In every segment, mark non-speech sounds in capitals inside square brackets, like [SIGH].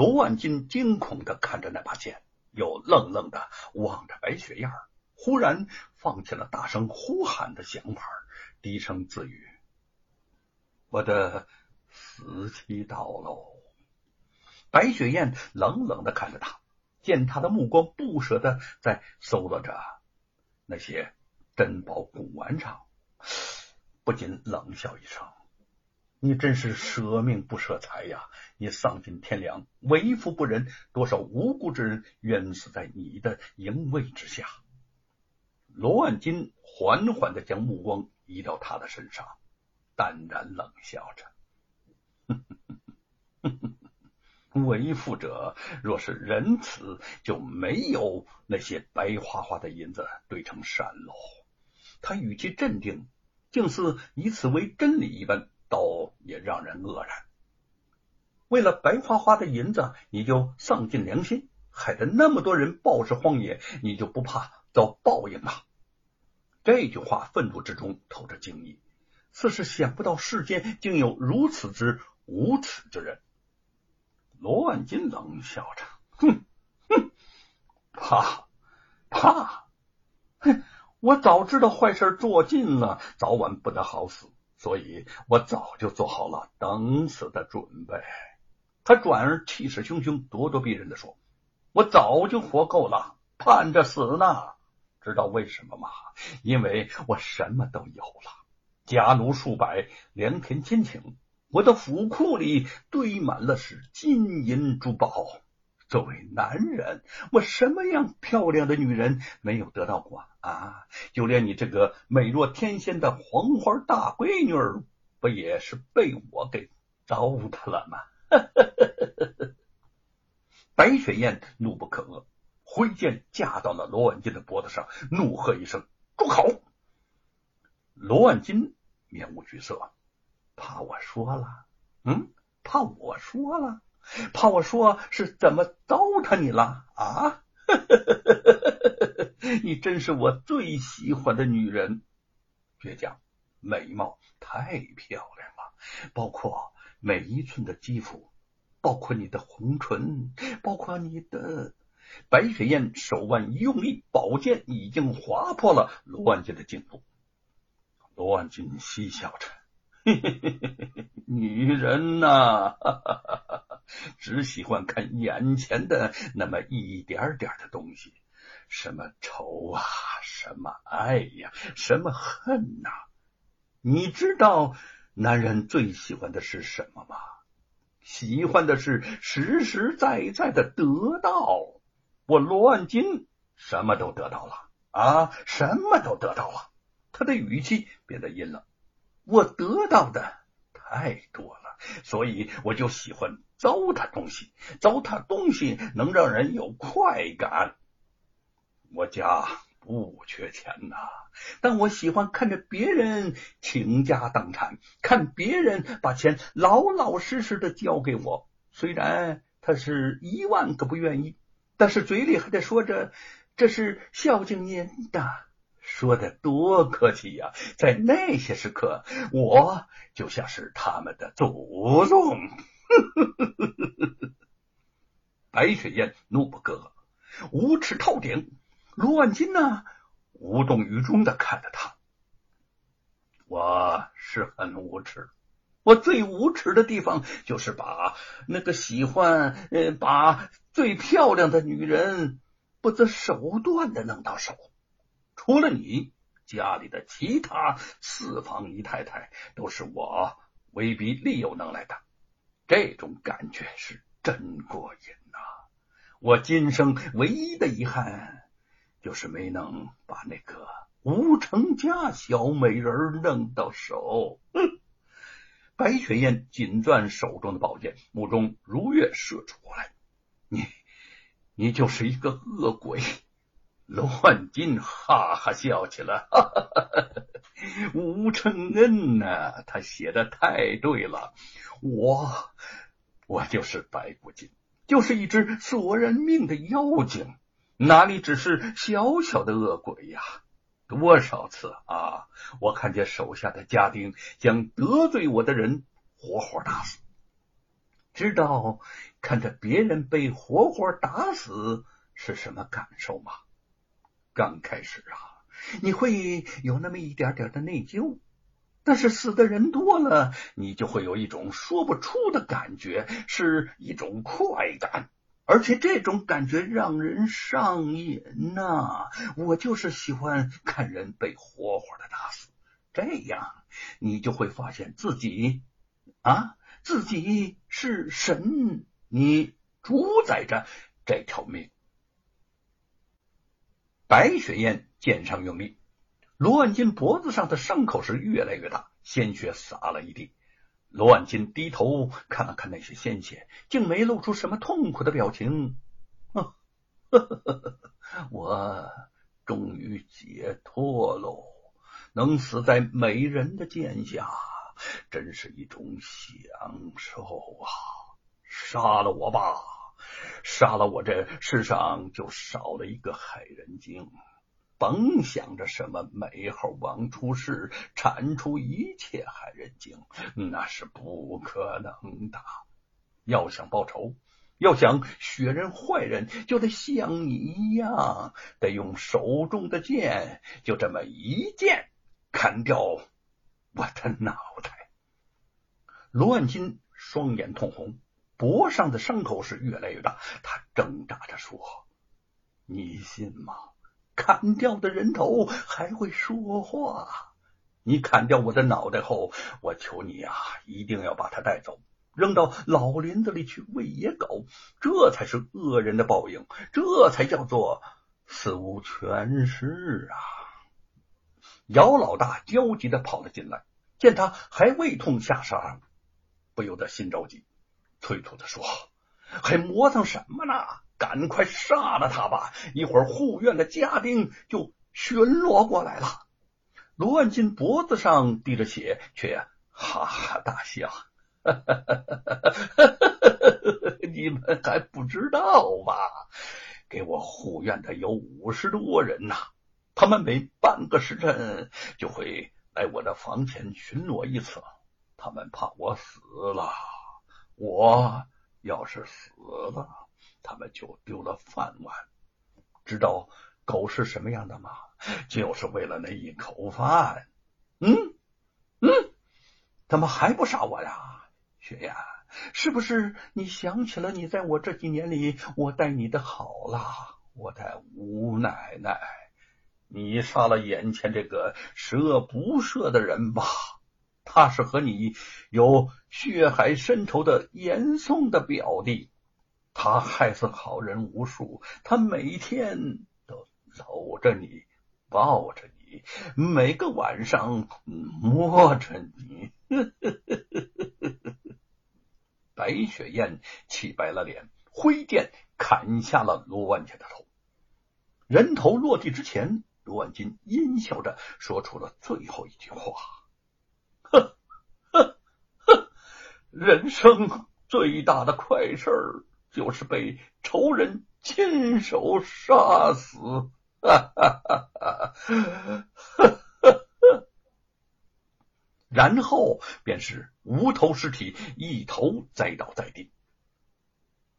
罗万金惊恐的看着那把剑，又愣愣的望着白雪燕，忽然放弃了大声呼喊的想法，低声自语：“我的死期到喽。”白雪燕冷冷的看着他，见他的目光不舍的在搜罗着那些珍宝古玩上，不禁冷笑一声。你真是舍命不舍财呀！你丧尽天良，为富不仁，多少无辜之人冤死在你的淫威之下。罗万金缓缓的将目光移到他的身上，淡然冷笑着：“ [LAUGHS] 为富者若是仁慈，就没有那些白花花的银子堆成山喽。”他语气镇定，竟似以此为真理一般。倒也让人愕然。为了白花花的银子，你就丧尽良心，害得那么多人暴尸荒野，你就不怕遭报应吗？这句话愤怒之中透着惊异，似是想不到世间竟有如此之无耻之人。罗万金冷笑着，哼哼，怕怕，哼！我早知道坏事做尽了，早晚不得好死。所以我早就做好了等死的准备。他转而气势汹汹、咄咄逼人的说：“我早就活够了，盼着死呢。知道为什么吗？因为我什么都有了，家奴数百，良田千顷，我的府库里堆满了是金银珠宝。”作为男人，我什么样漂亮的女人没有得到过啊？就连你这个美若天仙的黄花大闺女，不也是被我给糟蹋了吗？[LAUGHS] 白雪燕怒不可遏，挥剑架到了罗万金的脖子上，怒喝一声：“住口！”罗万金面无惧色，怕我说了？嗯，怕我说了？怕我说是怎么糟蹋你了啊？[LAUGHS] 你真是我最喜欢的女人，倔强，美貌太漂亮了，包括每一寸的肌肤，包括你的红唇，包括你的……白雪燕手腕用力，宝剑已经划破了罗万金的颈部。罗万金嬉笑着。[LAUGHS] 女人呐，只喜欢看眼前的那么一点点的东西，什么仇啊，什么爱呀，什么恨呐？你知道男人最喜欢的是什么吗？喜欢的是实实在在的得到。我罗万金什么都得到了啊，什么都得到了。他的语气变得阴冷。我得到的太多了，所以我就喜欢糟蹋东西。糟蹋东西能让人有快感。我家不缺钱呐，但我喜欢看着别人倾家荡产，看别人把钱老老实实的交给我。虽然他是一万个不愿意，但是嘴里还得说着这是孝敬您的。说的多客气呀！在那些时刻，我就像是他们的祖宗。呵呵呵呵呵呵白雪燕怒不可遏，无耻透顶。罗万金呢，无动于衷的看着他。我是很无耻，我最无耻的地方就是把那个喜欢呃把最漂亮的女人不择手段的弄到手。除了你，家里的其他四房姨太太都是我威逼利诱弄来的，这种感觉是真过瘾呐！我今生唯一的遗憾就是没能把那个吴成家小美人弄到手。[LAUGHS] 白雪燕紧攥手中的宝剑，目中如月射出来：“你，你就是一个恶鬼！”罗万金哈哈笑起来，哈哈哈吴承恩呐，他写的太对了，我我就是白骨精，就是一只索人命的妖精，哪里只是小小的恶鬼呀？多少次啊，我看见手下的家丁将得罪我的人活活打死，知道看着别人被活活打死是什么感受吗？刚开始啊，你会有那么一点点的内疚，但是死的人多了，你就会有一种说不出的感觉，是一种快感，而且这种感觉让人上瘾呐！我就是喜欢看人被活活的打死，这样你就会发现自己啊。自己是神，你主宰着这条命。白雪燕见上用力，罗万金脖子上的伤口是越来越大，鲜血洒了一地。罗万金低头看了看那些鲜血，竟没露出什么痛苦的表情。[LAUGHS] 我终于解脱喽，能死在美人的剑下。真是一种享受啊！杀了我吧，杀了我，这世上就少了一个害人精。甭想着什么美猴王出世，铲除一切害人精，那是不可能的。要想报仇，要想雪人坏人，就得像你一样，得用手中的剑，就这么一剑砍掉。我的脑袋！罗万金双眼通红，脖上的伤口是越来越大。他挣扎着说：“你信吗？砍掉的人头还会说话？你砍掉我的脑袋后，我求你啊，一定要把他带走，扔到老林子里去喂野狗。这才是恶人的报应，这才叫做死无全尸啊！”姚老大焦急的跑了进来，见他还未痛下杀，不由得心着急，催促的说：“还磨蹭什么呢？赶快杀了他吧！一会儿护院的家丁就巡逻过来了。”罗万金脖子上滴着血，却哈哈大笑：“ [LAUGHS] 你们还不知道吧？给我护院的有五十多人呐！”他们每半个时辰就会来我的房前巡逻一次，他们怕我死了。我要是死了，他们就丢了饭碗。知道狗是什么样的吗？就是为了那一口饭。嗯嗯，怎么还不杀我呀，雪雁？是不是你想起了你在我这几年里，我待你的好了？我的吴奶奶。你杀了眼前这个十恶不赦的人吧？他是和你有血海深仇的严嵩的表弟，他害死好人无数，他每天都搂着你，抱着你，每个晚上摸着你。[LAUGHS] 白雪燕气白了脸，挥剑砍下了罗万杰的头。人头落地之前。罗万金阴笑着说出了最后一句话：“呵呵呵，人生最大的快事儿就是被仇人亲手杀死。”哈哈哈哈哈！然后便是无头尸体一头栽倒在地，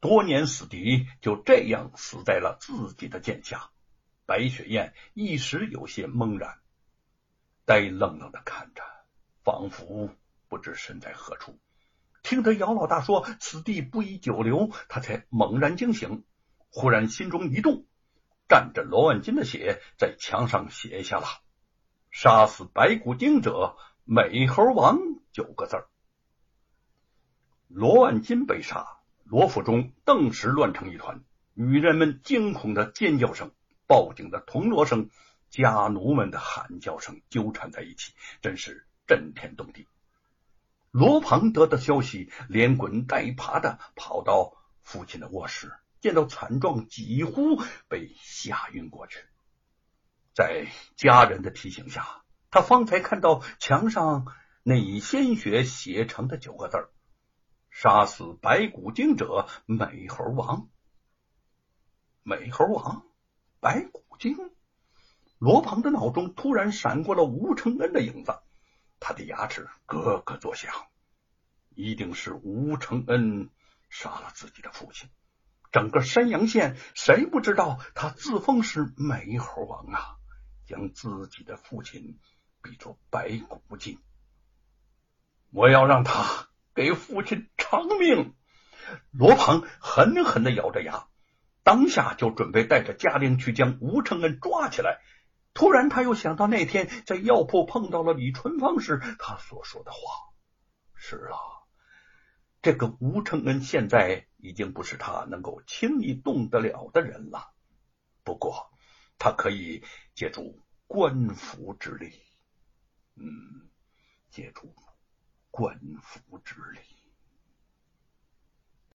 多年死敌就这样死在了自己的剑下。白雪燕一时有些懵然，呆愣愣的看着，仿佛不知身在何处。听得姚老大说此地不宜久留，他才猛然惊醒，忽然心中一动，蘸着罗万金的血，在墙上写下了“杀死白骨精者，美猴王”九个字。罗万金被杀，罗府中顿时乱成一团，女人们惊恐的尖叫声。报警的铜锣声，家奴们的喊叫声纠缠在一起，真是震天动地。罗庞得到消息，连滚带爬的跑到父亲的卧室，见到惨状，几乎被吓晕过去。在家人的提醒下，他方才看到墙上那以鲜血写成的九个字杀死白骨精者，美猴王。”美猴王。白骨精，罗庞的脑中突然闪过了吴承恩的影子，他的牙齿咯咯作响，一定是吴承恩杀了自己的父亲。整个山阳县谁不知道他自封是美猴王啊？将自己的父亲比作白骨精。我要让他给父亲偿命！罗鹏狠狠的咬着牙，当下就准备带着家丁去将吴承恩抓起来。突然，他又想到那天在药铺碰到了李春芳时他所说的话。是啊，这个吴承恩现在已经不是他能够轻易动得了的人了。不过，他可以借助官府之力，嗯，借助。官府之力。